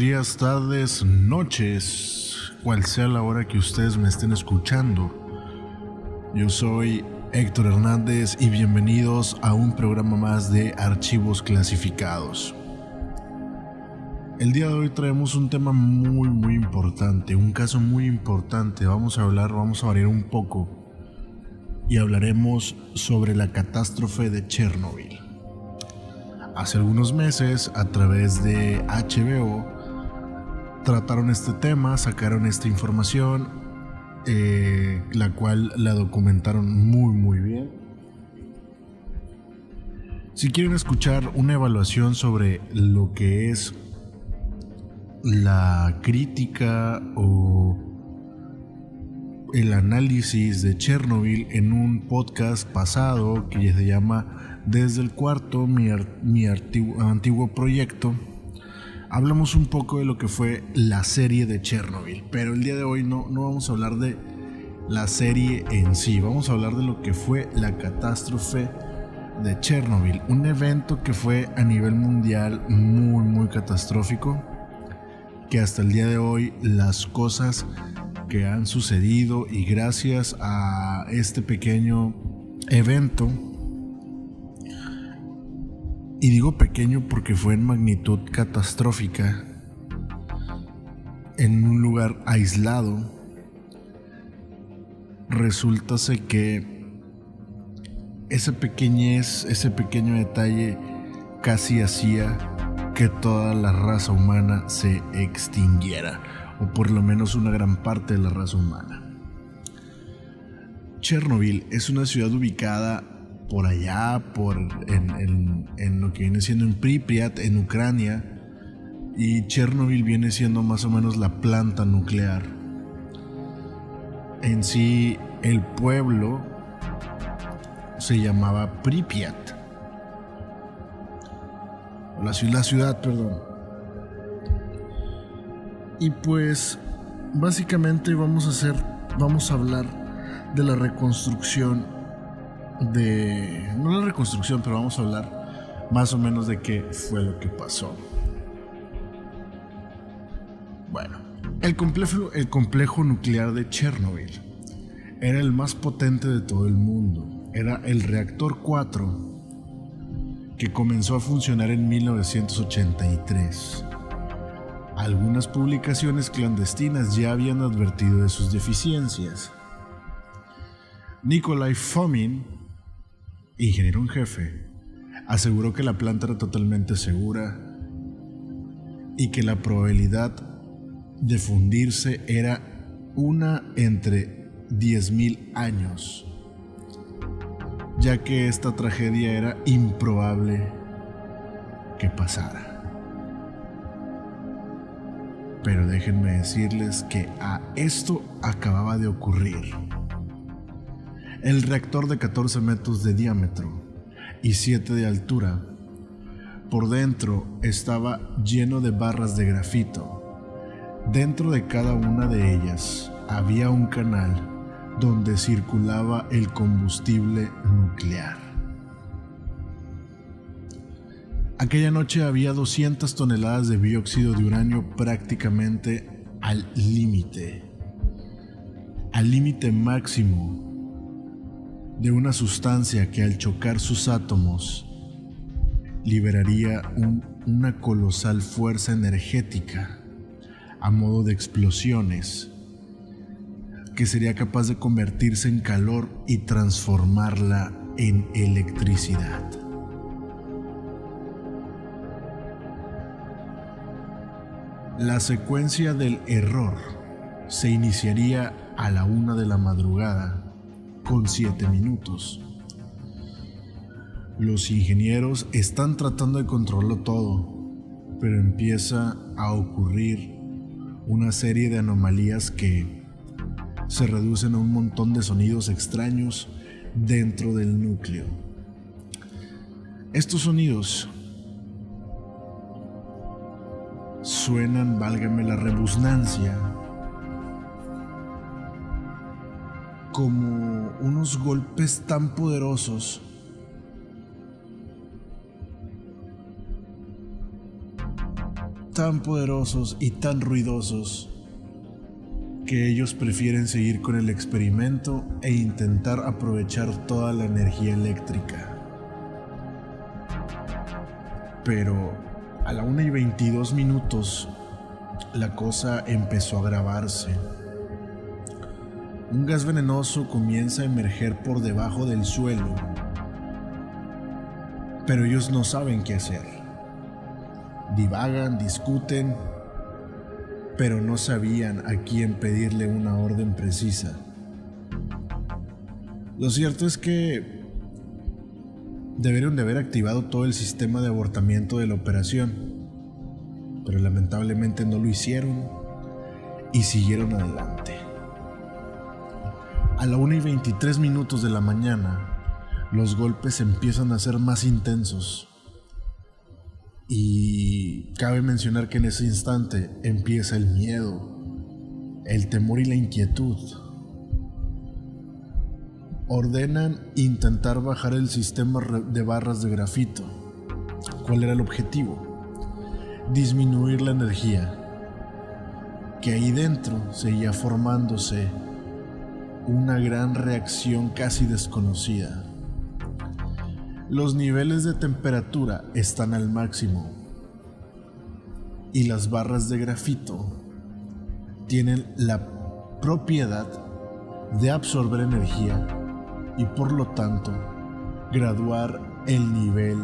Días, tardes, noches, cual sea la hora que ustedes me estén escuchando. Yo soy Héctor Hernández y bienvenidos a un programa más de Archivos Clasificados. El día de hoy traemos un tema muy muy importante, un caso muy importante. Vamos a hablar, vamos a variar un poco y hablaremos sobre la catástrofe de Chernobyl. Hace algunos meses, a través de HBO, trataron este tema, sacaron esta información, eh, la cual la documentaron muy muy bien. Si quieren escuchar una evaluación sobre lo que es la crítica o el análisis de Chernobyl en un podcast pasado que se llama desde el cuarto, mi, antiguo, proyecto, hablamos un poco de lo que fue la serie de Chernobyl, pero el día de hoy no, no vamos a hablar de la serie en sí, vamos a hablar de lo que fue la catástrofe de Chernobyl, un evento que fue a nivel mundial muy muy catastrófico, que hasta el día de hoy las cosas que han sucedido y gracias a este pequeño evento y digo pequeño porque fue en magnitud catastrófica, en un lugar aislado. Resulta que esa pequeñez, ese pequeño detalle casi hacía que toda la raza humana se extinguiera, o por lo menos una gran parte de la raza humana. Chernobyl es una ciudad ubicada por allá, por en, lo que viene siendo en Pripyat, en Ucrania, y Chernobyl viene siendo más o menos la planta nuclear. En sí, el pueblo se llamaba Pripyat. La ciudad, la ciudad, perdón. Y pues, básicamente vamos a hacer, vamos a hablar de la reconstrucción de, no la reconstrucción, pero vamos a hablar más o menos de qué fue lo que pasó. Bueno, el complejo, el complejo nuclear de Chernobyl era el más potente de todo el mundo. Era el reactor 4 que comenzó a funcionar en 1983. Algunas publicaciones clandestinas ya habían advertido de sus deficiencias. Nikolai Fomin ingeniero en jefe, aseguró que la planta era totalmente segura y que la probabilidad de fundirse era una entre 10.000 años, ya que esta tragedia era improbable que pasara. Pero déjenme decirles que a esto acababa de ocurrir el reactor de 14 metros de diámetro y 7 de altura. Por dentro estaba lleno de barras de grafito. Dentro de cada una de ellas había un canal donde circulaba el combustible nuclear. Aquella noche había 200 toneladas de dióxido de uranio prácticamente al límite, al límite máximo de una sustancia que al chocar sus átomos liberaría una colosal fuerza energética a modo de explosiones que sería capaz de convertirse en calor y transformarla en electricidad. La secuencia del error se iniciaría a la una de la madrugada con 7 minutos. Los ingenieros están tratando de controlarlo todo, pero empieza a ocurrir una serie de anomalías que se reducen a un montón de sonidos extraños dentro del núcleo. Estos sonidos suenan, válgame la rebusnancia, como unos golpes tan poderosos tan poderosos y tan ruidosos que ellos prefieren seguir con el experimento e intentar aprovechar toda la energía eléctrica. Pero a la 1 y 22 minutos la cosa empezó a agravarse. Un gas venenoso comienza a emerger por debajo del suelo, pero ellos no saben qué hacer. Divagan, discuten, pero no sabían a quién pedirle una orden precisa. Lo cierto es que deberían de haber activado todo el sistema de abortamiento de la operación, pero lamentablemente no lo hicieron y siguieron adelante. A la 1 y 23 minutos de la mañana, los golpes empiezan a ser más intensos. Y cabe mencionar que en ese instante empieza el miedo, el temor y la inquietud. Ordenan intentar bajar el sistema de barras de grafito. ¿Cuál era el objetivo? Disminuir la energía, que ahí dentro seguía formándose una gran reacción casi desconocida. Los niveles de temperatura están al máximo y las barras de grafito tienen la propiedad de absorber energía y por lo tanto graduar el nivel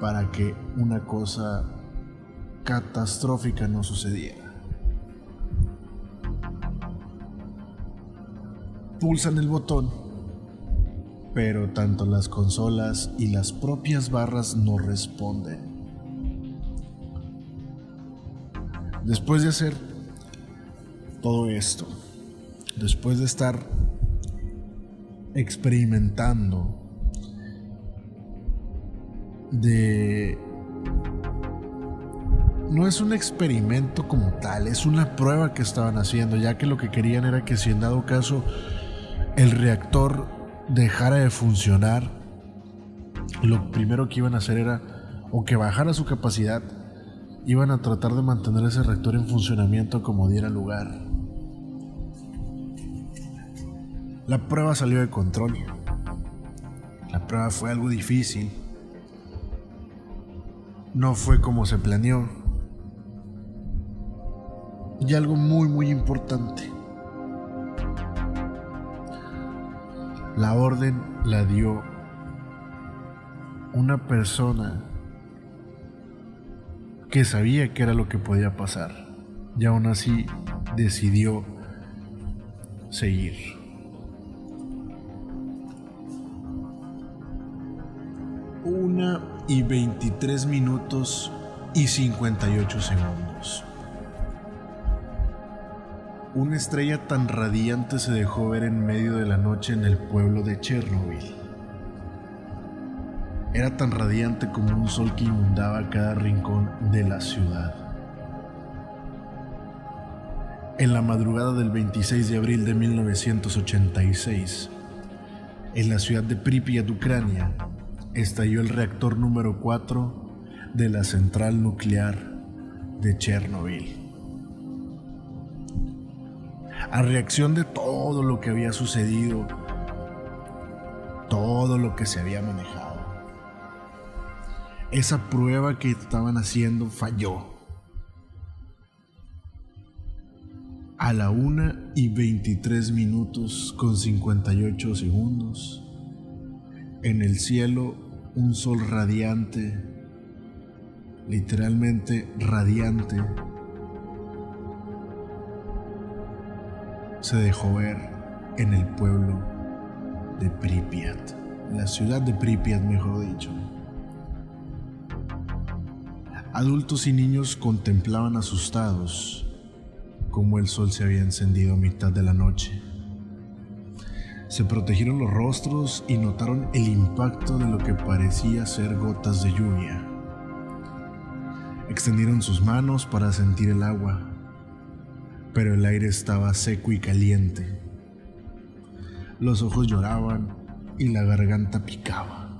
para que una cosa catastrófica no sucediera. Pulsan el botón, pero tanto las consolas y las propias barras no responden. Después de hacer todo esto, después de estar experimentando de... No es un experimento como tal, es una prueba que estaban haciendo, ya que lo que querían era que si en dado caso el reactor dejara de funcionar, lo primero que iban a hacer era o que bajara su capacidad, iban a tratar de mantener ese reactor en funcionamiento como diera lugar. La prueba salió de control. La prueba fue algo difícil. No fue como se planeó. Y algo muy muy importante. La orden la dio una persona que sabía que era lo que podía pasar y aún así decidió seguir. Una y 23 minutos y 58 segundos. Una estrella tan radiante se dejó ver en medio de la noche en el pueblo de Chernobyl. Era tan radiante como un sol que inundaba cada rincón de la ciudad. En la madrugada del 26 de abril de 1986, en la ciudad de Pripyat, Ucrania, estalló el reactor número 4 de la central nuclear de Chernobyl a reacción de todo lo que había sucedido, todo lo que se había manejado. Esa prueba que estaban haciendo falló. A la 1 y 23 minutos con 58 segundos, en el cielo un sol radiante, literalmente radiante, se dejó ver en el pueblo de Pripyat, la ciudad de Pripyat mejor dicho. Adultos y niños contemplaban asustados cómo el sol se había encendido a mitad de la noche. Se protegieron los rostros y notaron el impacto de lo que parecía ser gotas de lluvia. Extendieron sus manos para sentir el agua pero el aire estaba seco y caliente. Los ojos lloraban y la garganta picaba.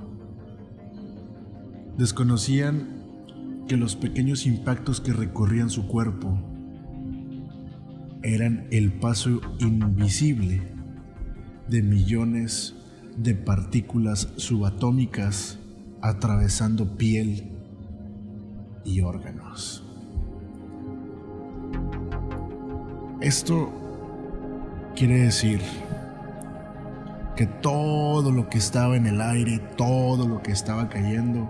Desconocían que los pequeños impactos que recorrían su cuerpo eran el paso invisible de millones de partículas subatómicas atravesando piel y órganos. Esto quiere decir que todo lo que estaba en el aire, todo lo que estaba cayendo,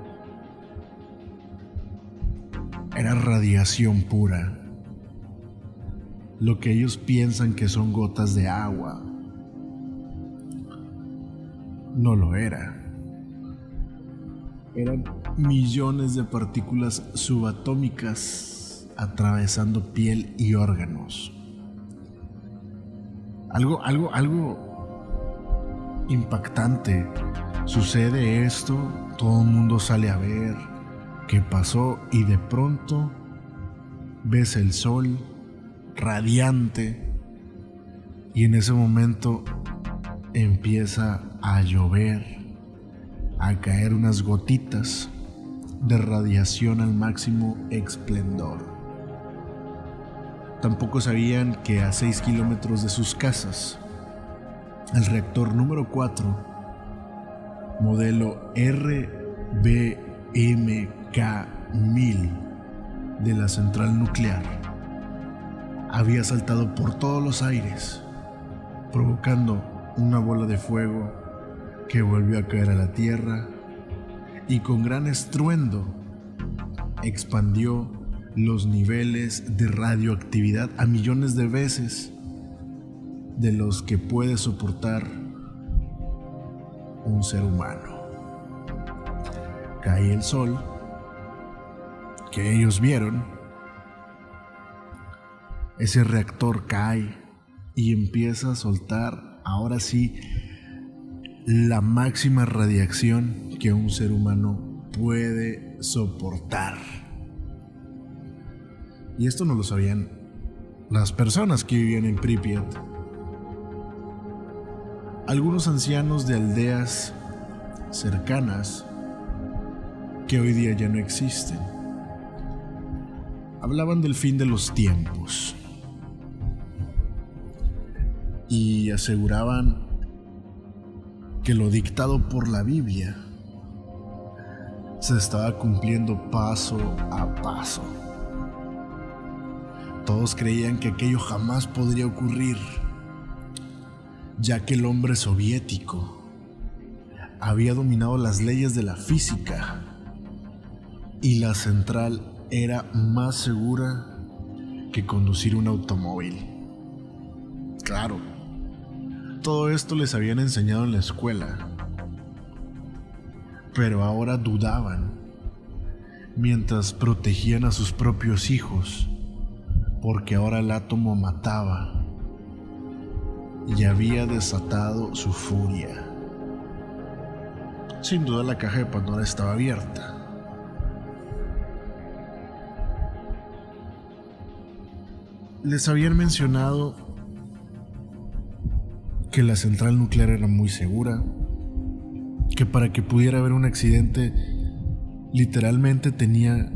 era radiación pura. Lo que ellos piensan que son gotas de agua, no lo era. Eran millones de partículas subatómicas atravesando piel y órganos. Algo, algo, algo impactante. Sucede esto, todo el mundo sale a ver qué pasó y de pronto ves el sol radiante y en ese momento empieza a llover, a caer unas gotitas de radiación al máximo esplendor. Tampoco sabían que a 6 kilómetros de sus casas, el reactor número 4, modelo RBMK-1000 de la central nuclear, había saltado por todos los aires, provocando una bola de fuego que volvió a caer a la tierra y con gran estruendo expandió los niveles de radioactividad a millones de veces de los que puede soportar un ser humano. Cae el sol que ellos vieron, ese reactor cae y empieza a soltar ahora sí la máxima radiación que un ser humano puede soportar. Y esto no lo sabían las personas que vivían en Pripyat. Algunos ancianos de aldeas cercanas que hoy día ya no existen hablaban del fin de los tiempos y aseguraban que lo dictado por la Biblia se estaba cumpliendo paso a paso. Todos creían que aquello jamás podría ocurrir, ya que el hombre soviético había dominado las leyes de la física y la central era más segura que conducir un automóvil. Claro, todo esto les habían enseñado en la escuela, pero ahora dudaban mientras protegían a sus propios hijos, porque ahora el átomo mataba y había desatado su furia. Sin duda la caja de Pandora estaba abierta. Les habían mencionado que la central nuclear era muy segura, que para que pudiera haber un accidente literalmente tenía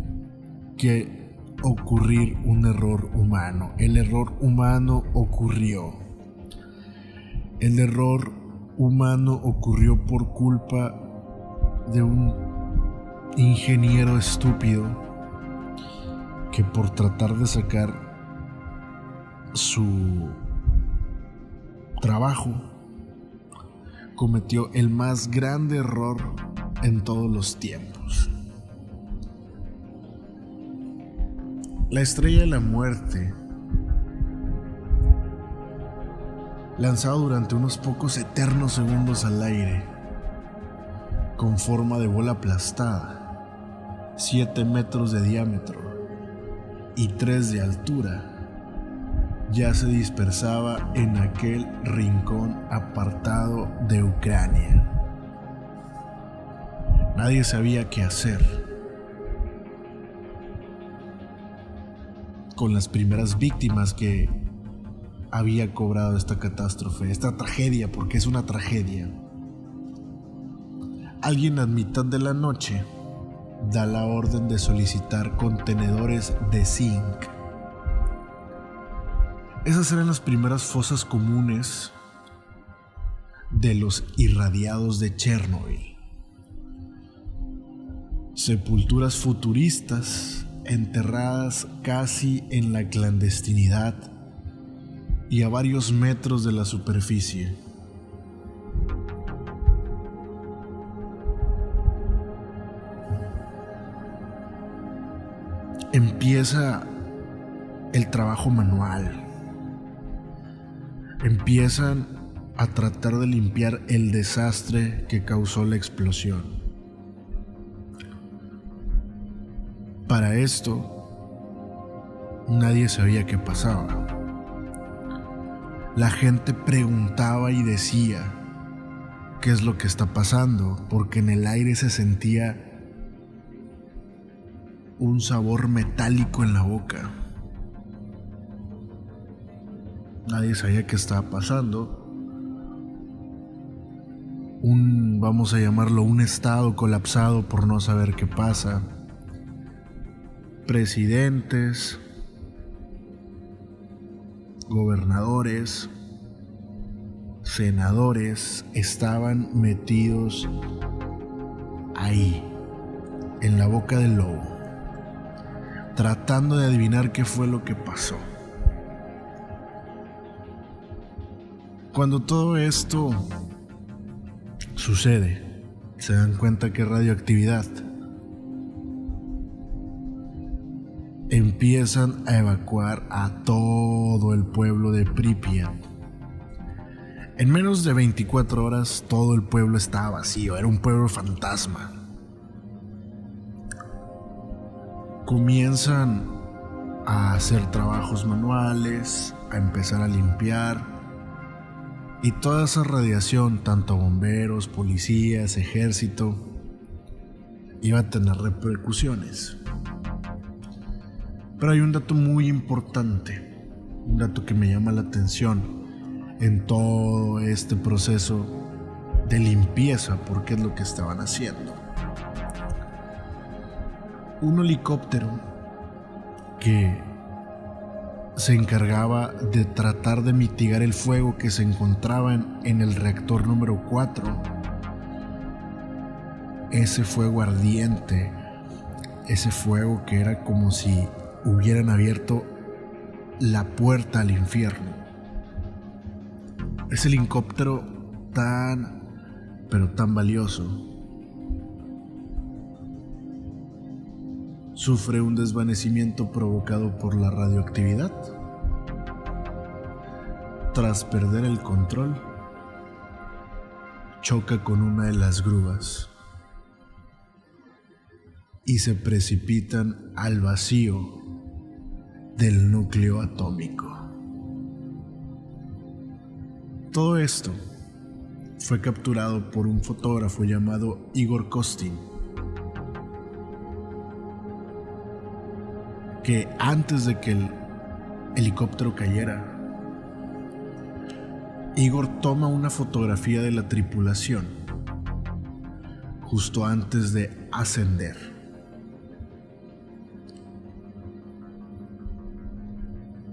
que ocurrir un error humano. El error humano ocurrió. El error humano ocurrió por culpa de un ingeniero estúpido que por tratar de sacar su trabajo cometió el más grande error en todos los tiempos. La estrella de la muerte, lanzado durante unos pocos eternos segundos al aire, con forma de bola aplastada, 7 metros de diámetro y 3 de altura, ya se dispersaba en aquel rincón apartado de Ucrania. Nadie sabía qué hacer. Con las primeras víctimas que había cobrado esta catástrofe, esta tragedia, porque es una tragedia. Alguien a mitad de la noche da la orden de solicitar contenedores de zinc. Esas eran las primeras fosas comunes de los irradiados de Chernobyl. Sepulturas futuristas enterradas casi en la clandestinidad y a varios metros de la superficie. Empieza el trabajo manual. Empiezan a tratar de limpiar el desastre que causó la explosión. Para esto, nadie sabía qué pasaba. La gente preguntaba y decía, ¿qué es lo que está pasando? Porque en el aire se sentía un sabor metálico en la boca. Nadie sabía qué estaba pasando. Un, vamos a llamarlo, un estado colapsado por no saber qué pasa. Presidentes, gobernadores, senadores estaban metidos ahí, en la boca del lobo, tratando de adivinar qué fue lo que pasó. Cuando todo esto sucede, se dan cuenta que radioactividad empiezan a evacuar a todo el pueblo de Pripyat. En menos de 24 horas todo el pueblo estaba vacío, era un pueblo fantasma. Comienzan a hacer trabajos manuales, a empezar a limpiar. Y toda esa radiación, tanto bomberos, policías, ejército, iba a tener repercusiones. Pero hay un dato muy importante, un dato que me llama la atención en todo este proceso de limpieza, porque es lo que estaban haciendo. Un helicóptero que se encargaba de tratar de mitigar el fuego que se encontraba en, el reactor número 4. Ese fuego ardiente, ese fuego que era como si hubieran abierto la puerta al infierno. Ese helicóptero tan, pero tan valioso, sufre un desvanecimiento provocado por la radioactividad. Tras perder el control, choca con una de las grúas y se precipitan al vacío del núcleo atómico. Todo esto fue capturado por un fotógrafo llamado Igor Kostin, que antes de que el helicóptero cayera, Igor toma una fotografía de la tripulación justo antes de ascender.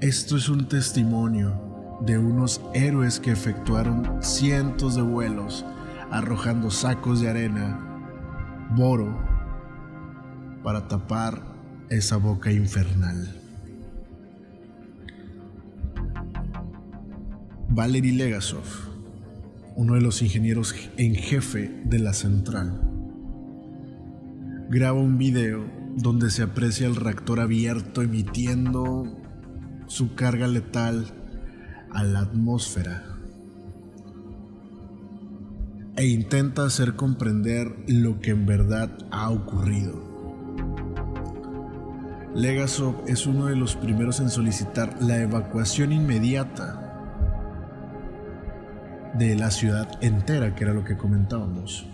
Esto es un testimonio de unos héroes que efectuaron cientos de vuelos arrojando sacos de arena, boro, para tapar esa boca infernal. Valery Legasov, uno de los ingenieros en jefe de la central, graba un video donde se aprecia el reactor abierto emitiendo su carga letal a la atmósfera e intenta hacer comprender lo que en verdad ha ocurrido. Legasov es uno de los primeros en solicitar la evacuación inmediata de la ciudad entera, que era lo que comentábamos.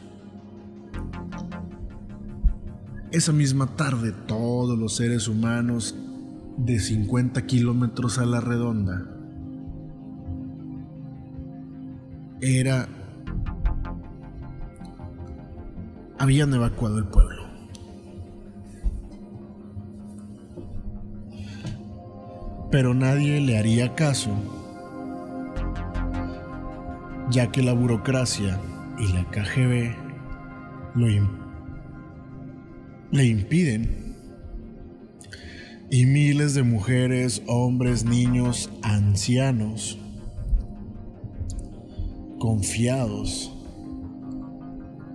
Esa misma tarde todos los seres humanos de 50 kilómetros a la redonda era... Habían evacuado el pueblo. Pero nadie le haría caso, ya que la burocracia y la KGB lo imp le impiden y miles de mujeres, hombres, niños, ancianos, confiados,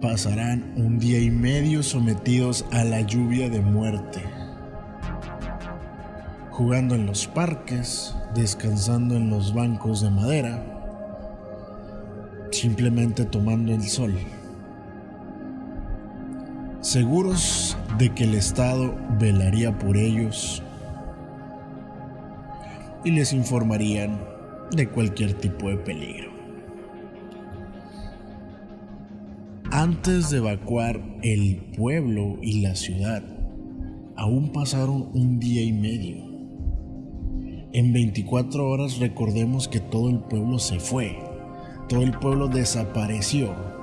pasarán un día y medio sometidos a la lluvia de muerte jugando en los parques, descansando en los bancos de madera, simplemente tomando el sol. Seguros de que el Estado velaría por ellos y les informarían de cualquier tipo de peligro. Antes de evacuar el pueblo y la ciudad, aún pasaron un día y medio. En 24 horas recordemos que todo el pueblo se fue, todo el pueblo desapareció.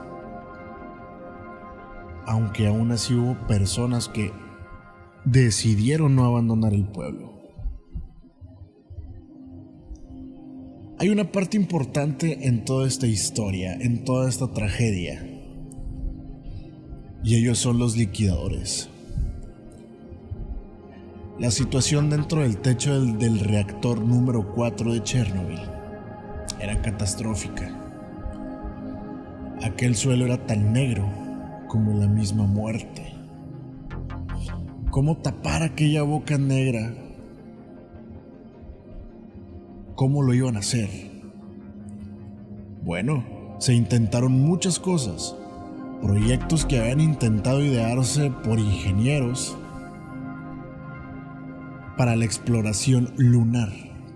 Aunque aún así hubo personas que decidieron no abandonar el pueblo. Hay una parte importante en toda esta historia, en toda esta tragedia. Y ellos son los liquidadores. La situación dentro del techo del, reactor número 4 de Chernobyl era catastrófica. Aquel suelo era tan negro como la misma muerte. ¿Cómo tapar aquella boca negra? ¿Cómo lo iban a hacer? Bueno, se intentaron muchas cosas. Proyectos que habían intentado idearse por ingenieros para la exploración lunar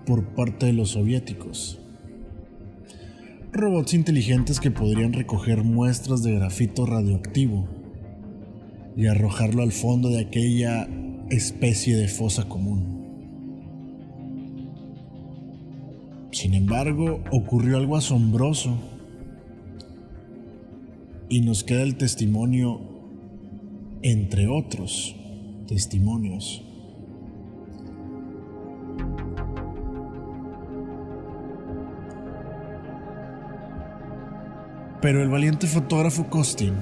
por parte de los soviéticos. Robots inteligentes que podrían recoger muestras de grafito radioactivo y arrojarlo al fondo de aquella especie de fosa común. Sin embargo, ocurrió algo asombroso y nos queda el testimonio, entre otros testimonios, Pero el valiente fotógrafo Costin,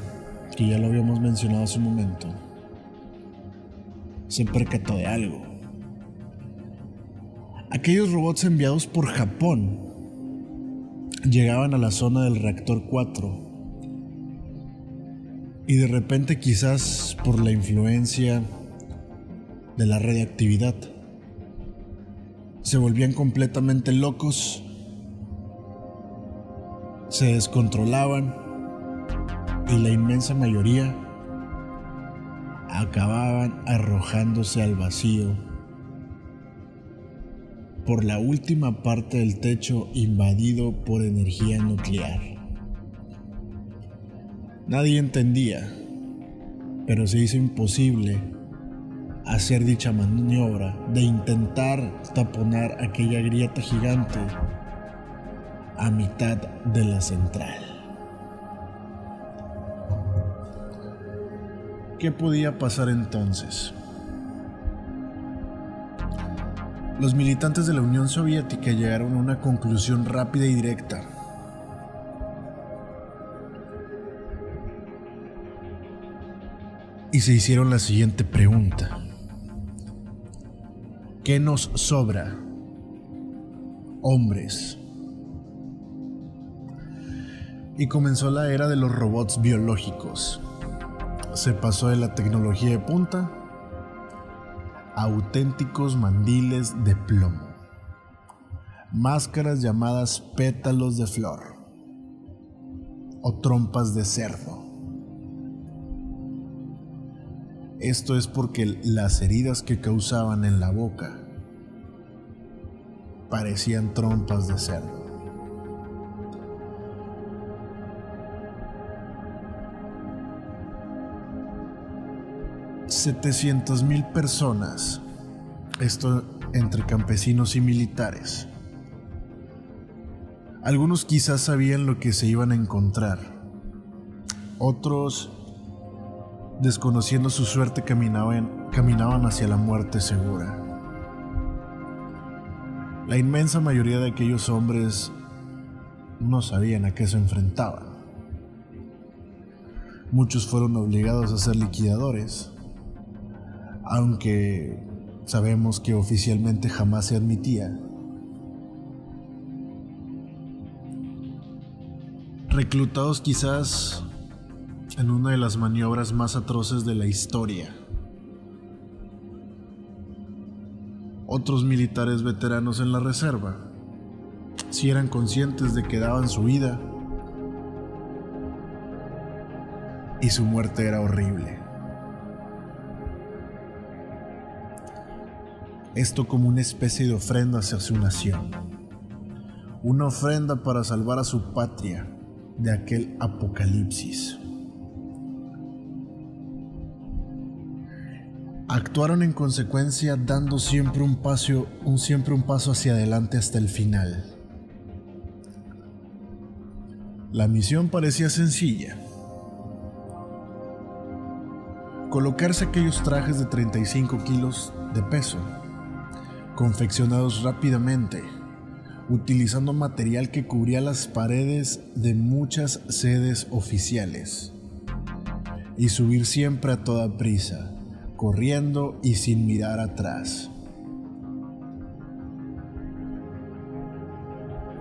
que ya lo habíamos mencionado hace un momento, se percató de algo. Aquellos robots enviados por Japón llegaban a la zona del reactor 4 y de repente quizás por la influencia de la radiactividad se volvían completamente locos se descontrolaban y la inmensa mayoría acababan arrojándose al vacío por la última parte del techo invadido por energía nuclear. Nadie entendía, pero se hizo imposible hacer dicha maniobra de intentar taponar aquella grieta gigante a mitad de la central. ¿Qué podía pasar entonces? Los militantes de la Unión Soviética llegaron a una conclusión rápida y directa. Y se hicieron la siguiente pregunta. ¿Qué nos sobra? Hombres y comenzó la era de los robots biológicos. Se pasó de la tecnología de punta a auténticos mandiles de plomo. Máscaras llamadas pétalos de flor o trompas de cerdo. Esto es porque las heridas que causaban en la boca parecían trompas de cerdo. 700 mil personas, esto entre campesinos y militares. Algunos quizás sabían lo que se iban a encontrar, otros, desconociendo su suerte, caminaban, caminaban hacia la muerte segura. La inmensa mayoría de aquellos hombres no sabían a qué se enfrentaban. Muchos fueron obligados a ser liquidadores, aunque sabemos que oficialmente jamás se admitía. Reclutados quizás en una de las maniobras más atroces de la historia. Otros militares veteranos en la reserva, si eran conscientes de que daban su vida, y su muerte era horrible. Esto como una especie de ofrenda hacia su nación, una ofrenda para salvar a su patria de aquel apocalipsis. Actuaron en consecuencia dando siempre un paso, un, siempre un paso hacia adelante hasta el final. La misión parecía sencilla. Colocarse aquellos trajes de 35 kilos de peso, confeccionados rápidamente, utilizando material que cubría las paredes de muchas sedes oficiales, y subir siempre a toda prisa corriendo y sin mirar atrás.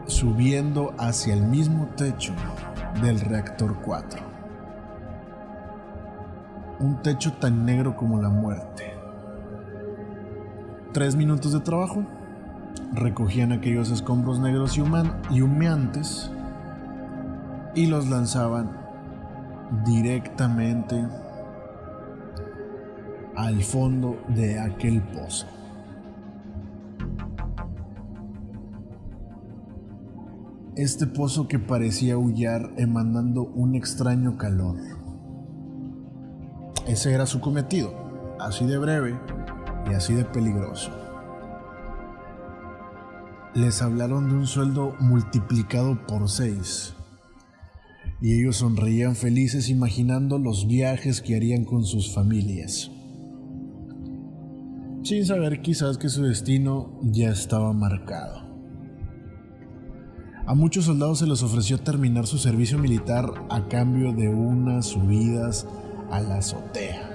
Subiendo hacia el mismo techo del reactor 4. Un techo tan negro como la muerte. Tres minutos de trabajo. Recogían aquellos escombros negros y, y humeantes y los lanzaban directamente al fondo de aquel pozo. Este pozo que parecía aullar emanando un extraño calor. Ese era su cometido, así de breve y así de peligroso. Les hablaron de un sueldo multiplicado por seis y ellos sonreían felices imaginando los viajes que harían con sus familias sin saber quizás que su destino ya estaba marcado. A muchos soldados se les ofreció terminar su servicio militar a cambio de unas subidas a la azotea.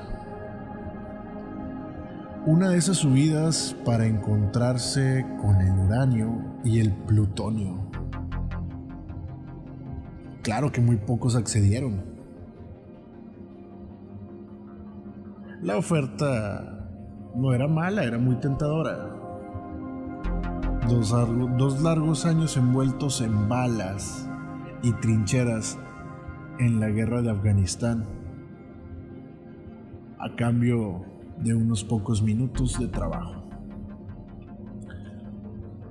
Una de esas subidas para encontrarse con el uranio y el plutonio. Claro que muy pocos accedieron. La oferta no era mala, era muy tentadora. Dos, largos años envueltos en balas y trincheras en la guerra de Afganistán, a cambio de unos pocos minutos de trabajo.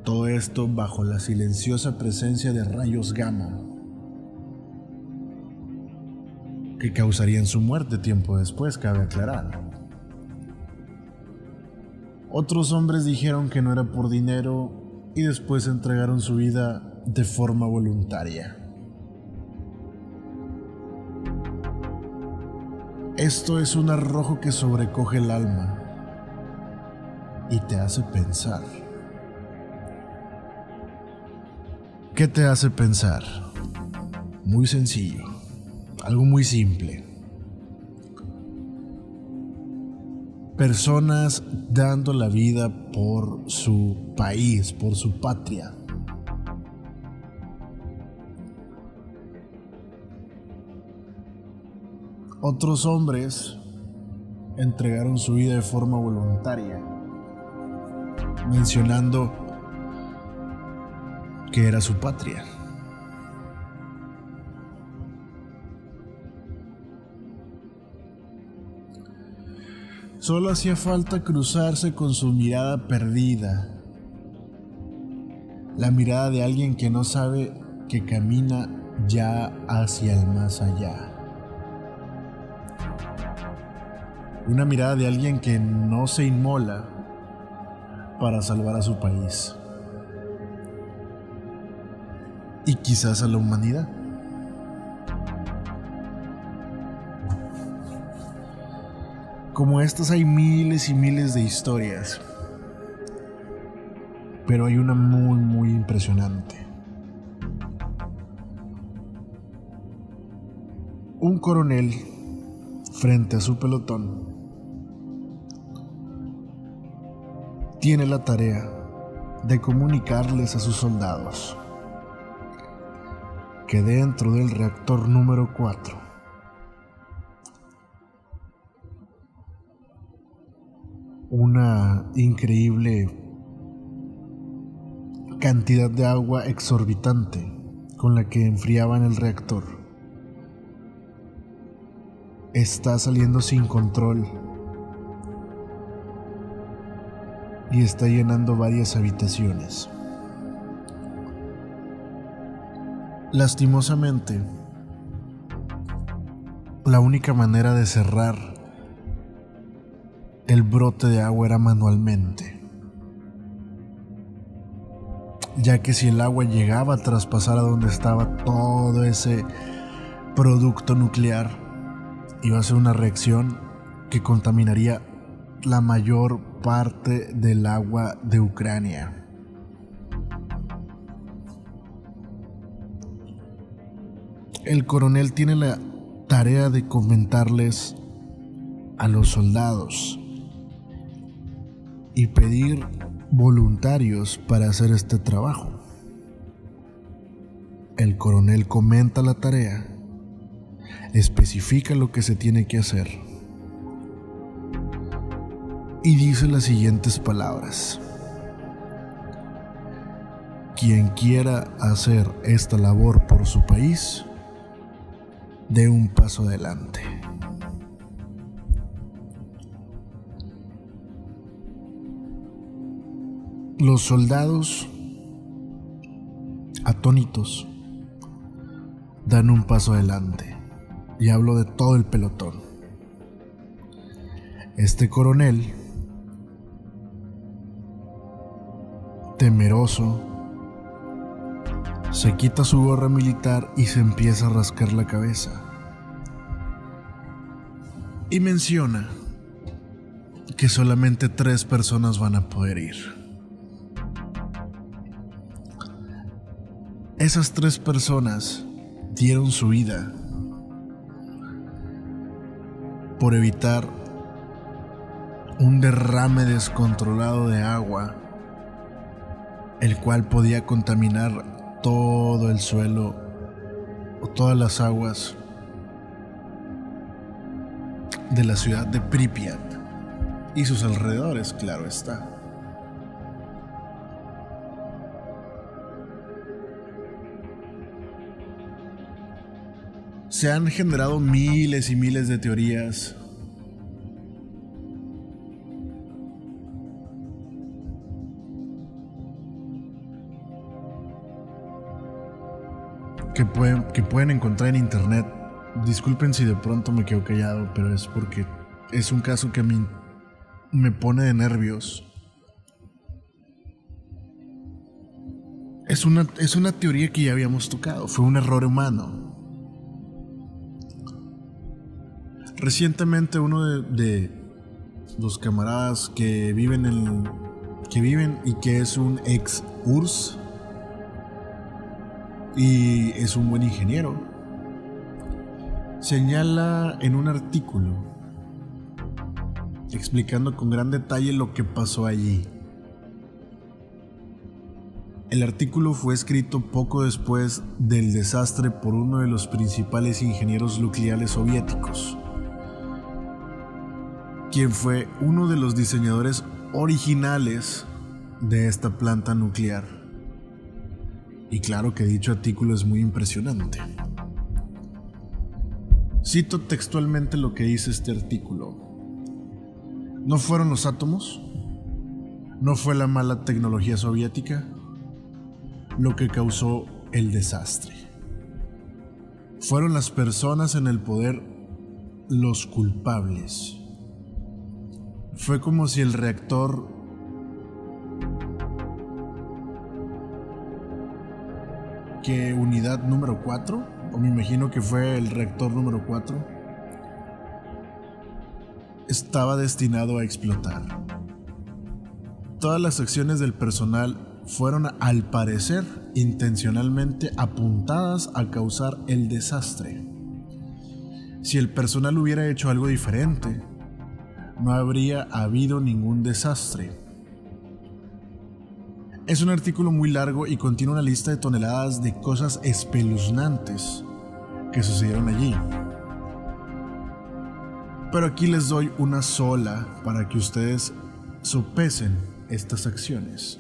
Todo esto bajo la silenciosa presencia de rayos gamma que causarían su muerte tiempo después, cabe aclarar. Otros hombres dijeron que no era por dinero y después entregaron su vida de forma voluntaria. Esto es un arrojo que sobrecoge el alma y te hace pensar. ¿Qué te hace pensar? Muy sencillo, algo muy simple. personas dando la vida por su país, por su patria. Otros hombres entregaron su vida de forma voluntaria, mencionando que era su patria. Solo hacía falta cruzarse con su mirada perdida. La mirada de alguien que no sabe que camina ya hacia el más allá. Una mirada de alguien que no se inmola para salvar a su país. Y quizás a la humanidad. Como estas hay miles y miles de historias. pero hay una muy, muy impresionante. Un coronel frente a su pelotón tiene la tarea de comunicarles a sus soldados que dentro del reactor número 4 una increíble cantidad de agua exorbitante con la que enfriaban el reactor está saliendo sin control y está llenando varias habitaciones. Lastimosamente, la única manera de cerrar el brote de agua era manualmente, ya que si el agua llegaba a traspasar a donde estaba todo ese producto nuclear, iba a ser una reacción que contaminaría la mayor parte del agua de Ucrania. El coronel tiene la tarea de comentarles a los soldados y pedir voluntarios para hacer este trabajo. El coronel comenta la tarea, especifica lo que se tiene que hacer y dice las siguientes palabras. Quien quiera hacer esta labor por su país, dé un paso adelante. Los soldados, atónitos, dan un paso adelante. Y hablo de todo el pelotón. Este coronel temeroso, se quita su gorra militar y se empieza a rascar la cabeza. Y menciona que solamente tres personas van a poder ir. Esas tres personas dieron su vida por evitar un derrame descontrolado de agua el cual podía contaminar todo el suelo o todas las aguas de la ciudad de Pripyat y sus alrededores, claro está. Se han generado miles y miles de teorías que pueden encontrar en internet. Disculpen si de pronto me quedo callado, pero es porque es un caso que me, me pone de nervios. Es una, es una teoría que ya habíamos tocado, fue un error humano. Recientemente uno de, de los camaradas que viven en que viven y que es un ex URSS y es un buen ingeniero. Señala en un artículo explicando con gran detalle lo que pasó allí. El artículo fue escrito poco después del desastre por uno de los principales ingenieros nucleares soviéticos, quien fue uno de los diseñadores originales de esta planta nuclear. Y claro que dicho artículo es muy impresionante. Cito textualmente lo que dice este artículo. ¿No fueron los átomos? ¿No fue la mala tecnología soviética lo que causó el desastre? Fueron las personas en el poder los culpables. Fue como si el reactor que unidad número 4, o me imagino que fue el reactor número 4, estaba destinado a explotar. Todas las acciones del personal fueron al parecer intencionalmente apuntadas a causar el desastre. Si el personal hubiera hecho algo diferente, no habría habido ningún desastre. Es un artículo muy largo y contiene una lista de toneladas de cosas espeluznantes que sucedieron allí. Pero aquí les doy una sola para que ustedes sopesen estas acciones.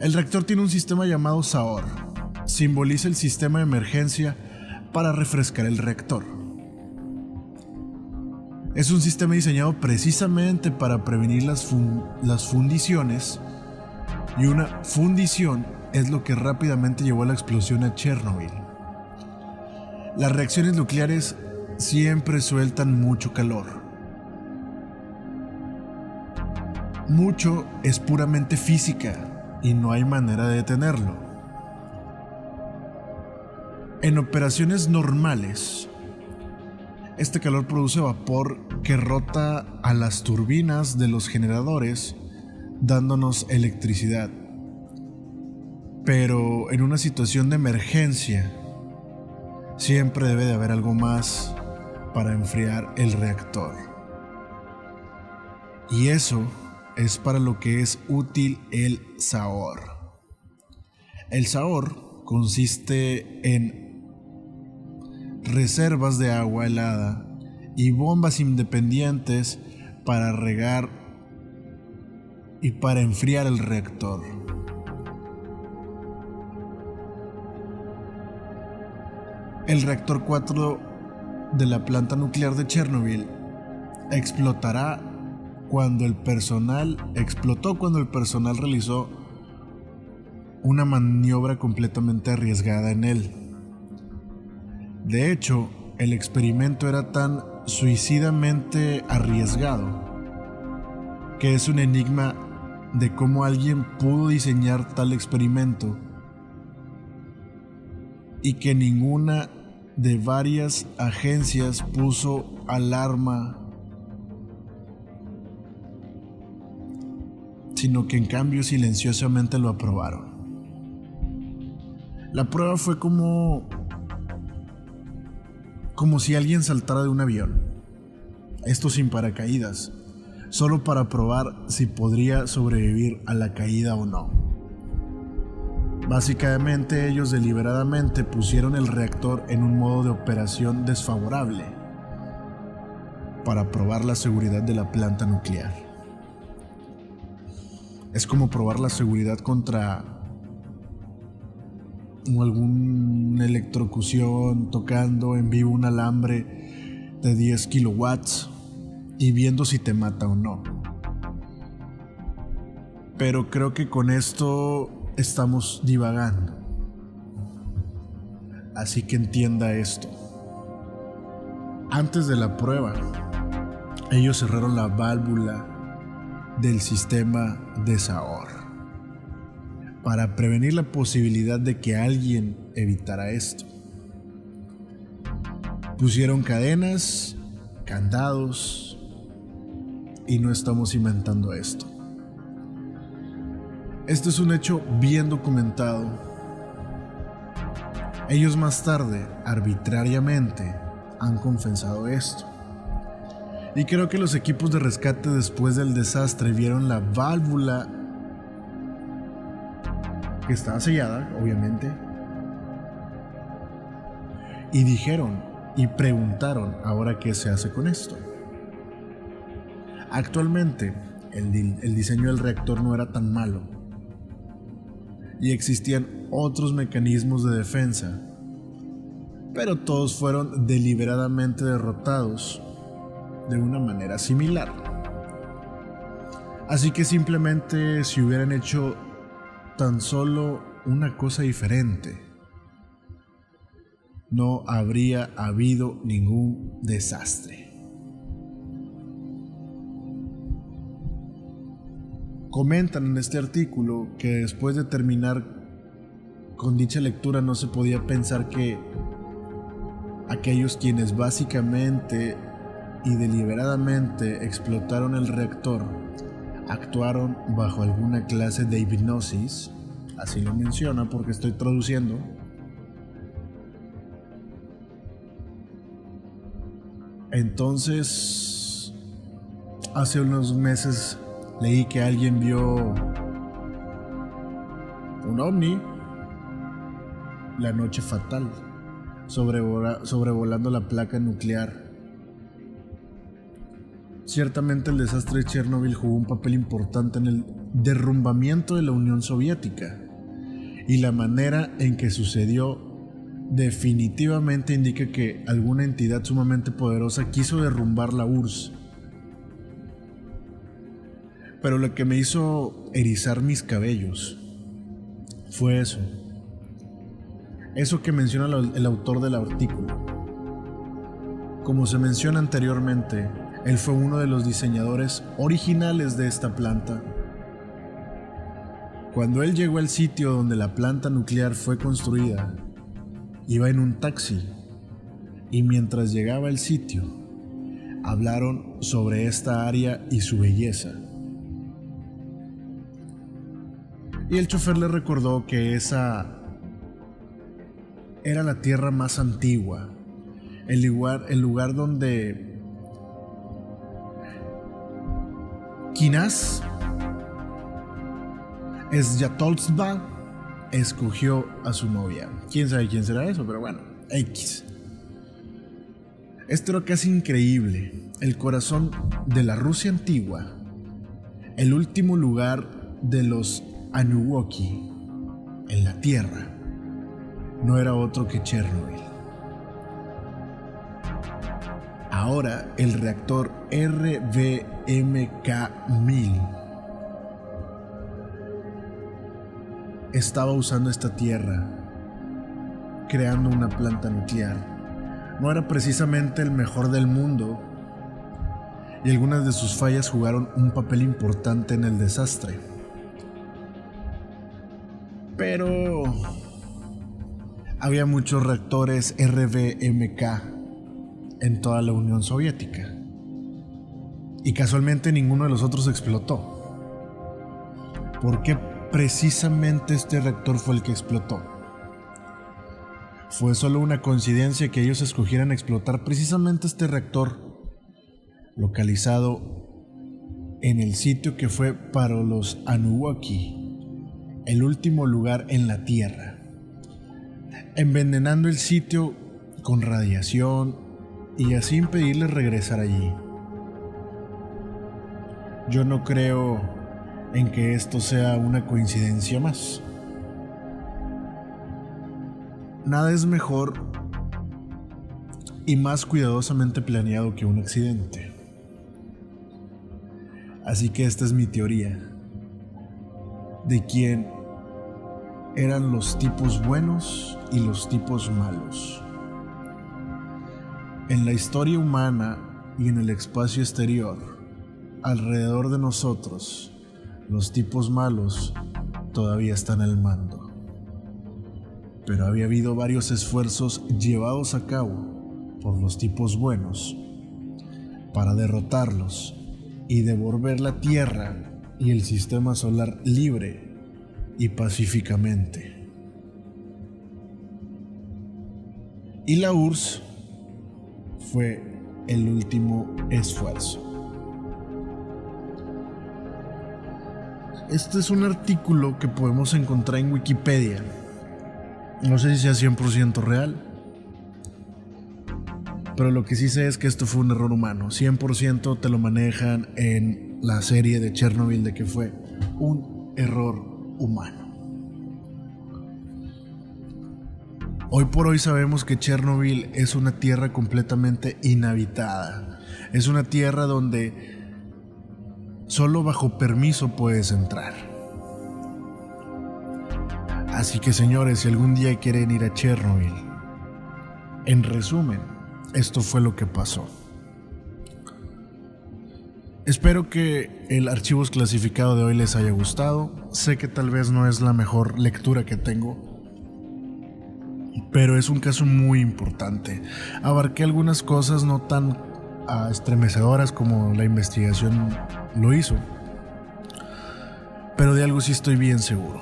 El reactor tiene un sistema llamado SAOR. Simboliza el sistema de emergencia para refrescar el reactor. Es un sistema diseñado precisamente para prevenir las, las fundiciones y una fundición es lo que rápidamente llevó a la explosión a Chernobyl. Las reacciones nucleares siempre sueltan mucho calor. Mucho es puramente física y no hay manera de detenerlo. En operaciones normales, este calor produce vapor que rota a las turbinas de los generadores dándonos electricidad. Pero en una situación de emergencia, siempre debe de haber algo más para enfriar el reactor. Y eso es para lo que es útil el SAOR. El SAOR consiste en reservas de agua helada y bombas independientes para regar y para enfriar el reactor. El reactor 4 de la planta nuclear de Chernobyl explotará cuando el personal explotó cuando el personal realizó una maniobra completamente arriesgada en él. De hecho, el experimento era tan suicidamente arriesgado que es un enigma de cómo alguien pudo diseñar tal experimento y que ninguna de varias agencias puso alarma, sino que en cambio silenciosamente lo aprobaron. La prueba fue como como si alguien saltara de un avión. Esto sin paracaídas, solo para probar si podría sobrevivir a la caída o no. Básicamente ellos deliberadamente pusieron el reactor en un modo de operación desfavorable para probar la seguridad de la planta nuclear. Es como probar la seguridad contra alguna electrocución tocando en vivo un alambre de 10 kilowatts y viendo si te mata o no. Pero creo que con esto estamos divagando. Así que entienda esto. Antes de la prueba, ellos cerraron la válvula del sistema de Saor para prevenir la posibilidad de que alguien evitara esto. Pusieron cadenas, candados y no estamos inventando esto. Este es un hecho bien documentado. Ellos más tarde, arbitrariamente, han confesado esto. Y creo que los equipos de rescate después del desastre vieron la válvula que estaba sellada, obviamente, y dijeron y preguntaron ahora qué se hace con esto. Actualmente, el, diseño del reactor no era tan malo y existían otros mecanismos de defensa, pero todos fueron deliberadamente derrotados de una manera similar. Así que simplemente si hubieran hecho tan solo una cosa diferente, no habría habido ningún desastre. Comentan en este artículo que después de terminar con dicha lectura no se podía pensar que aquellos quienes básicamente y deliberadamente explotaron el reactor actuaron bajo alguna clase de hipnosis, así lo menciona porque estoy traduciendo. Entonces, hace unos meses leí que alguien vio un ovni, la noche fatal, sobrevolando la placa nuclear Ciertamente el desastre de Chernobyl jugó un papel importante en el derrumbamiento de la Unión Soviética y la manera en que sucedió definitivamente indica que alguna entidad sumamente poderosa quiso derrumbar la URSS. Pero lo que me hizo erizar mis cabellos fue eso. Eso que menciona el autor del artículo. Como se menciona anteriormente, él fue uno de los diseñadores originales de esta planta. Cuando él llegó al sitio donde la planta nuclear fue construida, iba en un taxi y mientras llegaba al sitio, hablaron sobre esta área y su belleza. Y el chofer le recordó que esa era la tierra más antigua, el lugar, el lugar donde Kinas Yatolzba escogió a su novia. Quién sabe quién será eso, pero bueno, X. Esto era casi increíble. El corazón de la Rusia antigua, el último lugar de los Anuwoki en la Tierra, no era otro que Chernobyl. Ahora el reactor RBMK-1000 estaba usando esta tierra, creando una planta nuclear. No era precisamente el mejor del mundo y algunas de sus fallas jugaron un papel importante en el desastre. Pero había muchos reactores RBMK en toda la Unión Soviética. Y casualmente ninguno de los otros explotó. ¿Por qué precisamente este reactor fue el que explotó? Fue solo una coincidencia que ellos escogieran explotar precisamente este reactor localizado en el sitio que fue para los Anuwaki, el último lugar en la Tierra, envenenando el sitio con radiación y así impedirles regresar allí. Yo no creo en que esto sea una coincidencia más. Nada es mejor y más cuidadosamente planeado que un accidente. Así que esta es mi teoría de quién eran los tipos buenos y los tipos malos. En la historia humana y en el espacio exterior, alrededor de nosotros, los tipos malos todavía están al mando. Pero había habido varios esfuerzos llevados a cabo por los tipos buenos para derrotarlos y devolver la Tierra y el sistema solar libre y pacíficamente. Y la URSS fue el último esfuerzo. Este es un artículo que podemos encontrar en Wikipedia. No sé si sea 100% real. Pero lo que sí sé es que esto fue un error humano. 100% te lo manejan en la serie de Chernobyl de que fue un error humano. Hoy por hoy sabemos que Chernobyl es una tierra completamente inhabitada. Es una tierra donde solo bajo permiso puedes entrar. Así que señores, si algún día quieren ir a Chernobyl, en resumen, esto fue lo que pasó. Espero que el archivo clasificado de hoy les haya gustado. Sé que tal vez no es la mejor lectura que tengo, pero es un caso muy importante. Abarqué algunas cosas no tan ah, estremecedoras como la investigación lo hizo, Pero de algo sí estoy bien seguro.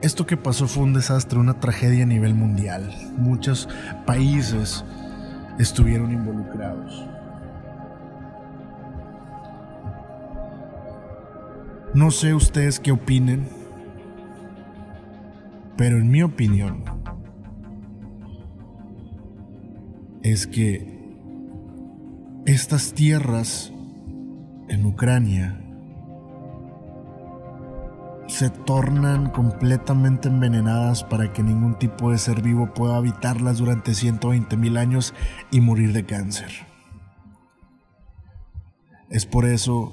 Esto que pasó fue un desastre, una tragedia a nivel mundial. Muchos países estuvieron involucrados. No sé ustedes qué opinen, pero en mi opinión es que estas tierras en Ucrania se tornan completamente envenenadas para que ningún tipo de ser vivo pueda habitarlas durante 120 mil años y morir de cáncer. Es por eso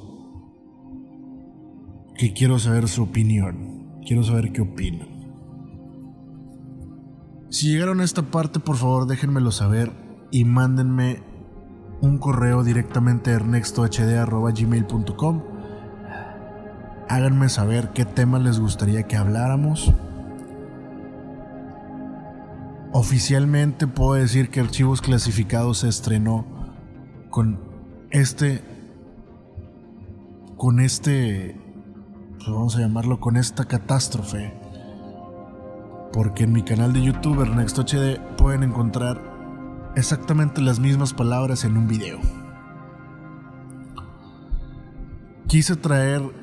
que quiero saber su opinión. Quiero saber qué opinan. Si llegaron a esta parte, por favor déjenmelo saber y mándenme un correo directamente a ernestohd.gmail.com. Háganme saber qué tema les gustaría que habláramos. Oficialmente puedo decir que Archivos Clasificados se estrenó con este con este pues vamos a llamarlo con esta catástrofe. Porque en mi canal de YouTube, Ernesto HD, pueden encontrar exactamente las mismas palabras en un video. Quise traer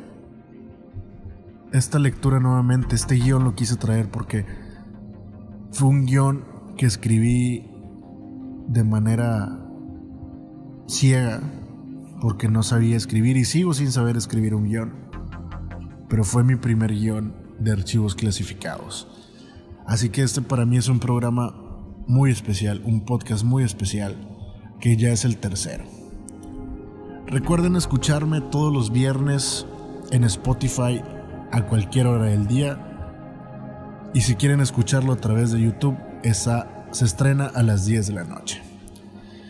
esta lectura nuevamente, este guion lo quise traer porque fue un guion que escribí de manera ciega, porque no sabía escribir y sigo sin saber escribir un guion pero fue mi primer guion de archivos clasificados. Así que este para mí es un programa muy especial, un podcast muy especial, que ya es el tercero. Recuerden escucharme todos los viernes en Spotify a cualquier hora del día. Y si quieren escucharlo a través de YouTube, esa se estrena a las 10 de la noche.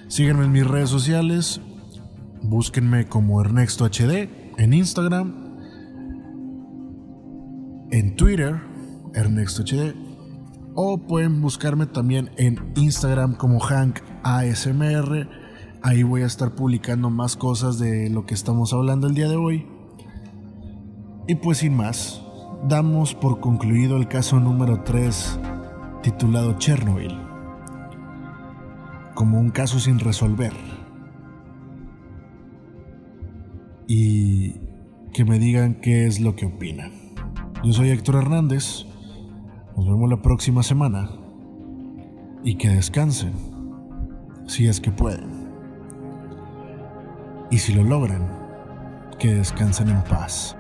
Síganme en mis redes sociales, búsquenme como Ernesto HD en Instagram en Twitter, Ernesto HD, o pueden buscarme también en Instagram como Hank ASMR. Ahí voy a estar publicando más cosas de lo que estamos hablando el día de hoy. Y pues sin más, damos por concluido el caso número 3 titulado Chernobyl, como un caso sin resolver. Y que me digan qué es lo que opinan. Yo soy Héctor Hernández. Nos vemos la próxima semana. Y que descansen, si es que pueden. Y si lo logran, que descansen en paz.